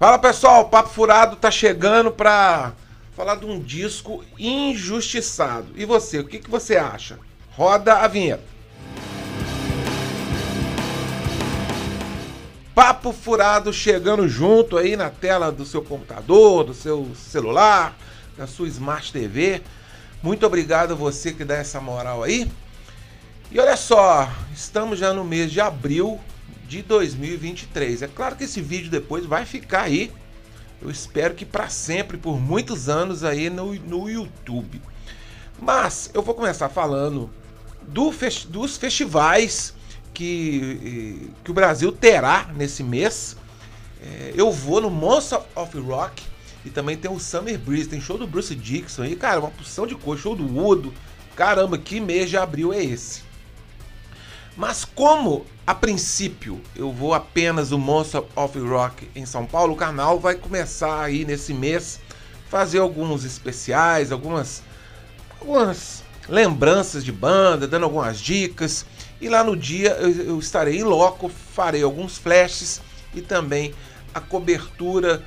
Fala pessoal, o Papo Furado tá chegando pra falar de um disco injustiçado. E você, o que, que você acha? Roda a vinheta. Papo Furado chegando junto aí na tela do seu computador, do seu celular, da sua Smart TV. Muito obrigado a você que dá essa moral aí. E olha só, estamos já no mês de abril de 2023. É claro que esse vídeo depois vai ficar aí. Eu espero que para sempre, por muitos anos aí no, no YouTube. Mas eu vou começar falando do dos festivais que, que o Brasil terá nesse mês. É, eu vou no Monster of Rock e também tem o Summer Breeze. Tem show do Bruce Dixon aí, cara, uma porção de coisa. Show do Udo. Caramba, que mês de abril é esse? Mas como a princípio eu vou apenas no Monster of Rock em São Paulo, o canal vai começar aí nesse mês fazer alguns especiais, algumas algumas lembranças de banda, dando algumas dicas. E lá no dia eu, eu estarei em loco, farei alguns flashes e também a cobertura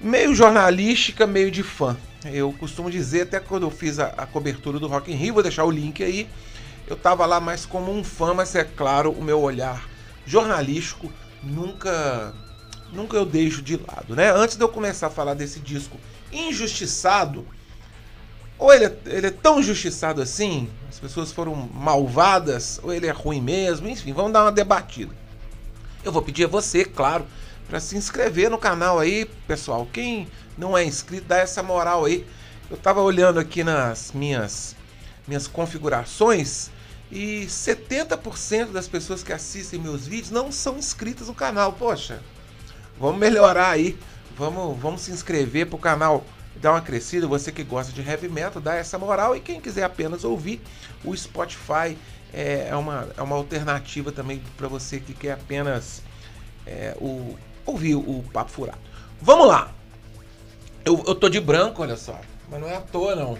meio jornalística, meio de fã. Eu costumo dizer, até quando eu fiz a, a cobertura do Rock in Rio, vou deixar o link aí, eu estava lá mais como um fã, mas é claro, o meu olhar jornalístico nunca nunca eu deixo de lado, né? Antes de eu começar a falar desse disco injustiçado, ou ele é, ele é tão injustiçado assim, as pessoas foram malvadas, ou ele é ruim mesmo, enfim, vamos dar uma debatida. Eu vou pedir a você, claro, para se inscrever no canal aí, pessoal. Quem não é inscrito, dá essa moral aí. Eu tava olhando aqui nas minhas minhas configurações e 70% das pessoas que assistem meus vídeos não são inscritas no canal. Poxa, vamos melhorar aí. Vamos, vamos se inscrever pro canal dar uma crescida. Você que gosta de heavy metal, dá essa moral. E quem quiser apenas ouvir, o Spotify é, é uma, é uma alternativa também para você que quer apenas é, o, ouvir o Papo Furado. Vamos lá! Eu, eu tô de branco, olha só. Mas não é à toa, não.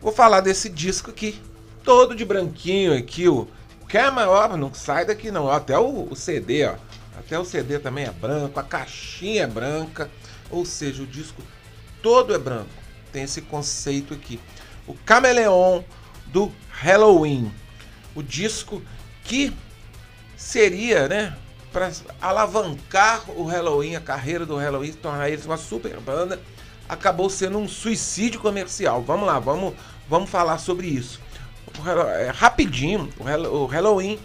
Vou falar desse disco aqui todo de branquinho aqui, o Camera, ó, não sai daqui não, até o, o, CD, ó, até o CD também é branco, a caixinha é branca, ou seja, o disco todo é branco. Tem esse conceito aqui. O Cameleon do Halloween, o disco que seria, né, para alavancar o Halloween, a carreira do Halloween, tornar eles uma super banda, acabou sendo um suicídio comercial. Vamos lá, vamos, vamos falar sobre isso é, rapidinho, o Halloween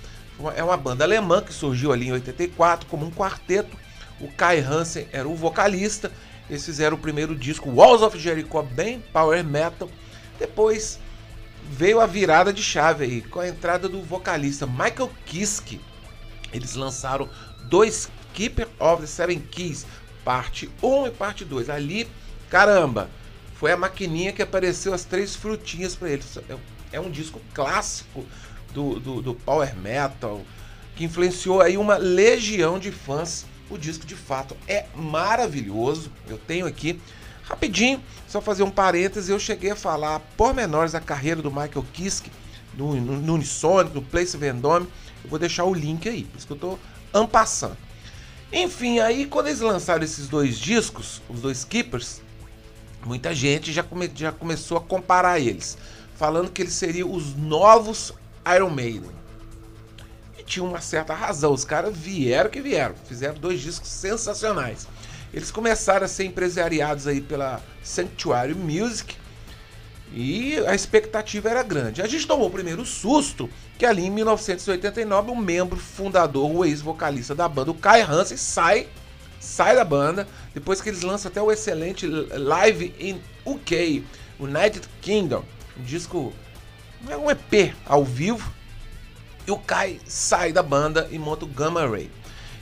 é uma banda alemã que surgiu ali em 84 como um quarteto. O Kai Hansen era o vocalista. Eles fizeram o primeiro disco, Walls of Jericho, bem power metal. Depois veio a virada de chave aí, com a entrada do vocalista Michael Kiske. Eles lançaram dois Keeper of the Seven Keys, parte 1 e parte 2. Ali, caramba, foi a maquininha que apareceu as três frutinhas para eles é um disco clássico do, do, do, power metal que influenciou aí uma legião de fãs. O disco de fato é maravilhoso. Eu tenho aqui rapidinho, só fazer um parêntese, eu cheguei a falar pormenores da carreira do Michael Kiske no, no, no Unisonic, no Place Vendome. Eu vou deixar o link aí, por isso que eu tô ampassando. Enfim, aí quando eles lançaram esses dois discos, os dois Keepers, muita gente já, come, já começou a comparar eles falando que eles seriam os novos Iron Maiden. E tinha uma certa razão, os caras vieram que vieram, fizeram dois discos sensacionais. Eles começaram a ser empresariados aí pela Sanctuary Music e a expectativa era grande. A gente tomou o primeiro susto que ali em 1989 o um membro fundador, o ex-vocalista da banda, o Kai Hansen, sai, sai da banda, depois que eles lançam até o excelente Live in UK, United Kingdom, um disco, é um EP ao vivo. E o Kai sai da banda e monta o Gamma Ray.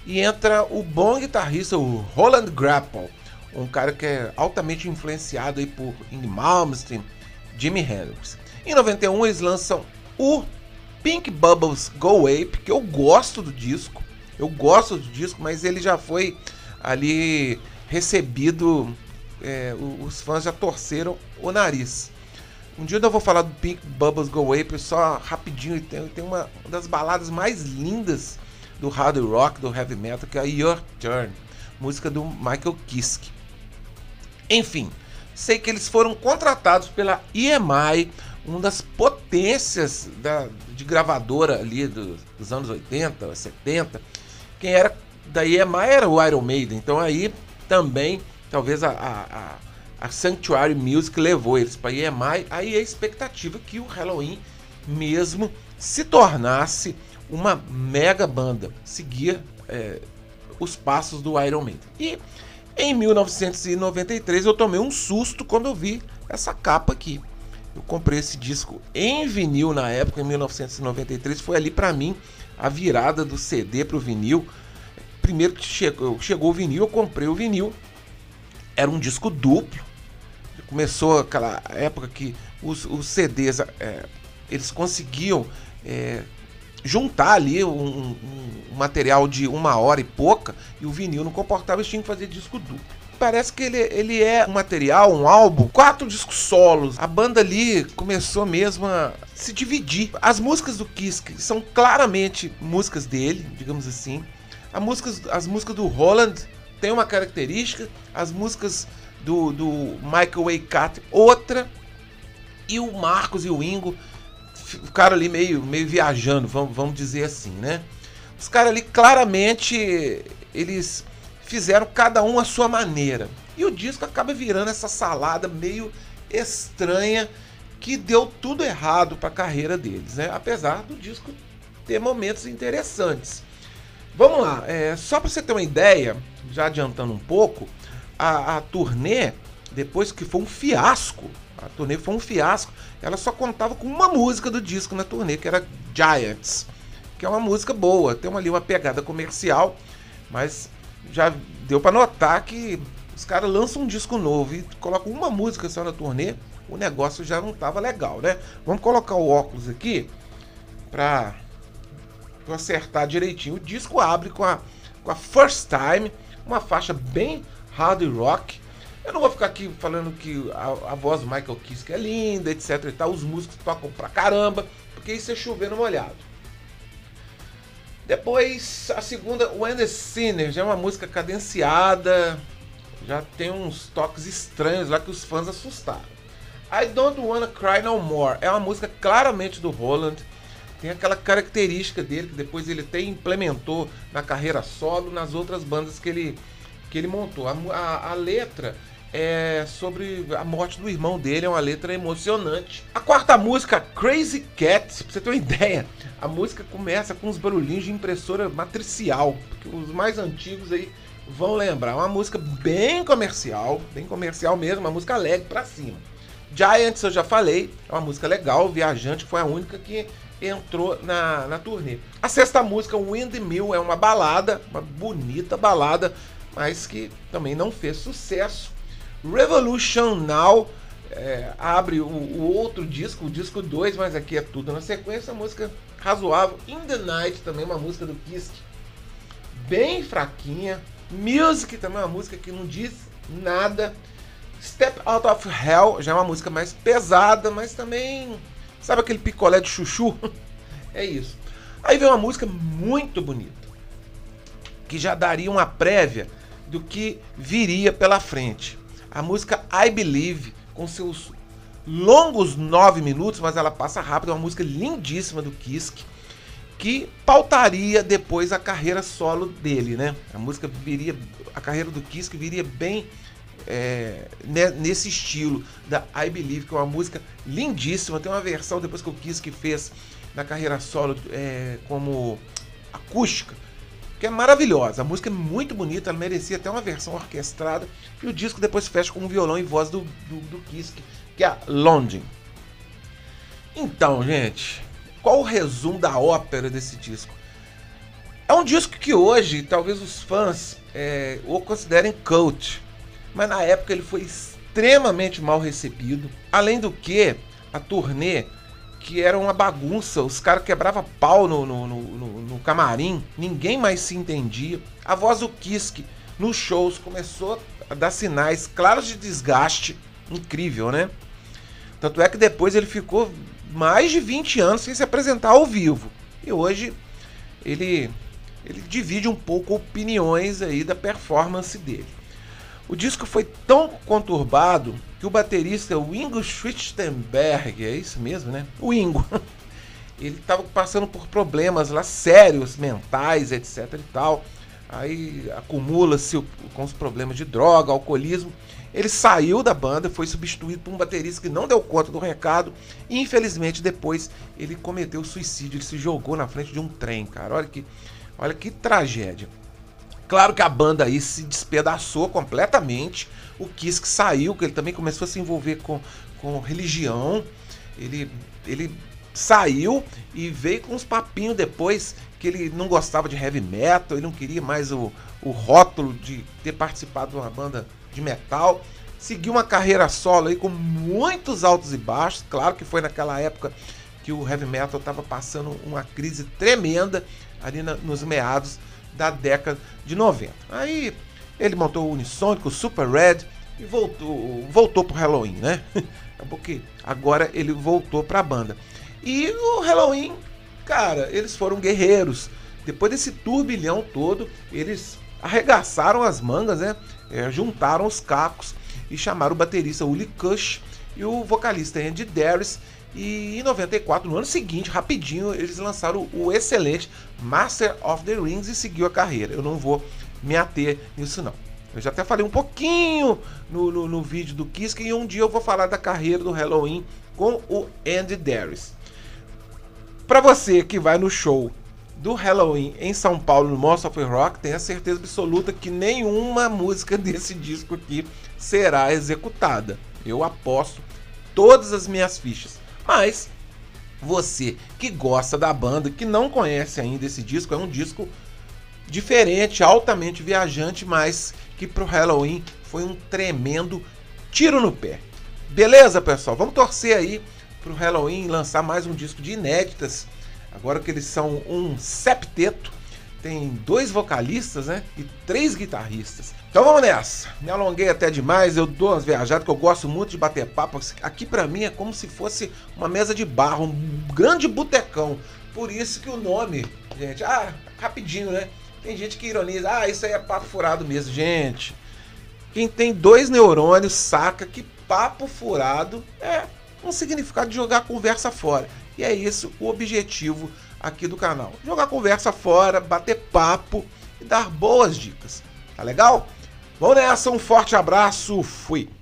E entra o bom guitarrista, o Roland Grapple, um cara que é altamente influenciado aí por Ing Malmsteen, Jimi Hendrix. Em 91 eles lançam o Pink Bubbles Go Ape, que eu gosto do disco. Eu gosto do disco, mas ele já foi ali recebido. É, os fãs já torceram o nariz. Um dia eu vou falar do Pink Bubbles Go Away, só rapidinho. Tem, tem uma, uma das baladas mais lindas do hard rock, do heavy metal, que é Your Turn. música do Michael Kiske. Enfim, sei que eles foram contratados pela EMI, uma das potências da, de gravadora ali do, dos anos 80, 70. Quem era da EMI era o Iron Maiden, então aí também talvez a, a, a Sanctuary Music levou eles para a EMI. Aí a expectativa que o Halloween mesmo se tornasse uma mega banda, seguia é, os passos do Iron Maiden. E em 1993 eu tomei um susto quando eu vi essa capa aqui. Eu comprei esse disco em vinil na época, em 1993. Foi ali para mim a virada do CD para o vinil. Primeiro que chegou, chegou o vinil, eu comprei o vinil. Era um disco duplo. Começou aquela época que os, os CDs é, eles conseguiam é, juntar ali um, um, um, material de uma hora e pouca e o vinil não comportava, eles tinham que fazer disco duplo. Parece que ele, ele é um material, um álbum, quatro discos solos. A banda ali começou mesmo a se dividir. As músicas do Kiss são claramente músicas dele, digamos assim. As músicas, as músicas do Holland têm uma característica, as músicas do, do Michael Waycat outra, e o Marcos e o Ingo ficaram ali meio, meio viajando, vamos, vamos dizer assim, né? Os caras ali claramente eles fizeram cada um a sua maneira. E o disco acaba virando essa salada meio estranha que deu tudo errado para a carreira deles, né? Apesar do disco ter momentos interessantes. Vamos lá, é, só para você ter uma ideia, já adiantando um pouco, a, a turnê, depois que foi um fiasco, a turnê foi um fiasco. Ela só contava com uma música do disco na turnê, que era Giants, que é uma música boa, tem ali uma pegada comercial, mas já deu para notar que os caras lançam um disco novo e colocam uma música só na turnê, o negócio já não tava legal, né? Vamos colocar o óculos aqui para acertar direitinho. O disco abre com a, com a First Time, uma faixa bem hard rock, eu não vou ficar aqui falando que a, a voz do Michael Kiske é linda, etc e tal. Os músicos tocam pra caramba, porque isso é chover no molhado. Depois, a segunda, When Sinner, já é uma música cadenciada, já tem uns toques estranhos lá que os fãs assustaram. I Don't Wanna Cry No More é uma música claramente do Roland, tem aquela característica dele que depois ele até implementou na carreira solo, nas outras bandas que ele, que ele montou. A, a, a letra é sobre a morte do irmão dele, é uma letra emocionante. A quarta música, Crazy Cat, pra você ter uma ideia, a música começa com uns barulhinhos de impressora matricial, que os mais antigos aí vão lembrar. Uma música bem comercial, bem comercial mesmo, uma música alegre pra cima. Giants, eu já falei, é uma música legal, Viajante foi a única que entrou na, na turnê. A sexta música, Windmill, é uma balada, uma bonita balada, mas que também não fez sucesso. Revolution Now é, abre o, o, outro disco, o disco 2, mas aqui é tudo na sequência, música razoável. In the Night também uma música do Kiss, bem fraquinha. Music também uma música que não diz nada. Step Out of Hell já é uma música mais pesada, mas também sabe aquele picolé de chuchu? é isso. Aí vem uma música muito bonita, que já daria uma prévia do que viria pela frente. A música I Believe, com seus longos nove minutos, mas ela passa rápido, é uma música lindíssima do Kiske, que pautaria depois a carreira solo dele, né? A música viria, a carreira do Kiske viria bem é, nesse estilo da I Believe, que é uma música lindíssima. Tem uma versão depois que o Kiske fez na carreira solo é, como acústica que é maravilhosa. A música é muito bonita, ela merecia até uma versão orquestrada. E o disco depois fecha com um violão e voz do, do, do Kiss, que é a London. Então, gente, qual o resumo da ópera desse disco? É um disco que hoje talvez os fãs é, o considerem cult, mas na época ele foi extremamente mal recebido. Além do que, a turnê que era uma bagunça. Os caras quebravam pau no, no, no, no, camarim, ninguém mais se entendia. A voz do Kiske nos shows começou a dar sinais claros de desgaste. Incrível, né? Tanto é que depois ele ficou mais de 20 anos sem se apresentar ao vivo. E hoje ele ele divide um pouco opiniões aí da performance dele. O disco foi tão conturbado que o baterista o Ingo Schwittenberg, é isso mesmo, né? O Ingo. Ele estava passando por problemas lá sérios, mentais, etc e tal. Aí acumula-se com os problemas de droga, alcoolismo. Ele saiu da banda, foi substituído por um baterista que não deu conta do recado e infelizmente depois ele cometeu suicídio, ele se jogou na frente de um trem, cara. Olha que, olha que tragédia. Claro que a banda aí se despedaçou completamente. O Kiss que saiu, que ele também começou a se envolver com, com religião. Ele, ele saiu e veio com uns papinhos depois que ele não gostava de heavy metal, ele não queria mais o, o rótulo de ter participado de uma banda de metal. Seguiu uma carreira solo aí com muitos altos e baixos. Claro que foi naquela época que o heavy metal estava passando uma crise tremenda ali na, nos meados da década de 90. Aí ele montou o Unisonic, o Super Red e voltou, voltou pro Halloween, né? Porque agora ele voltou para a banda. E o Halloween, cara, eles foram guerreiros. Depois desse turbilhão todo, eles arregaçaram as mangas, né? É, juntaram os cacos e chamaram o baterista Uli Kush e o vocalista Andy Darius e em 94, no ano seguinte, rapidinho, eles lançaram o excelente Master of the Rings e seguiu a carreira. Eu não vou me ater nisso não. Eu já até falei um pouquinho no, no, no vídeo do Kiss e um dia eu vou falar da carreira do Halloween com o Andy Darius. Para você que vai no show do Halloween em São Paulo no Monster of Rock, tenha certeza absoluta que nenhuma música desse disco aqui será executada. Eu aposto todas as minhas fichas. Mas você que gosta da banda, que não conhece ainda esse disco, é um disco diferente, altamente viajante, mas que pro Halloween foi um tremendo tiro no pé. Beleza, pessoal? Vamos torcer aí pro Halloween lançar mais um disco de inéditas. Agora que eles são um septeto tem dois vocalistas, né? E três guitarristas. Então vamos nessa. Me alonguei até demais, eu dou umas viajadas que eu gosto muito de bater papo. Aqui para mim é como se fosse uma mesa de barro, um grande botecão. Por isso que o nome, gente, ah, rapidinho, né? Tem gente que ironiza, ah, isso aí é papo furado mesmo. Gente, quem tem dois neurônios saca que papo furado é um significado de jogar a conversa fora. E é isso o objetivo aqui do canal. Jogar conversa fora, bater papo e dar boas dicas. Tá legal? Vamos nessa, um forte abraço, fui!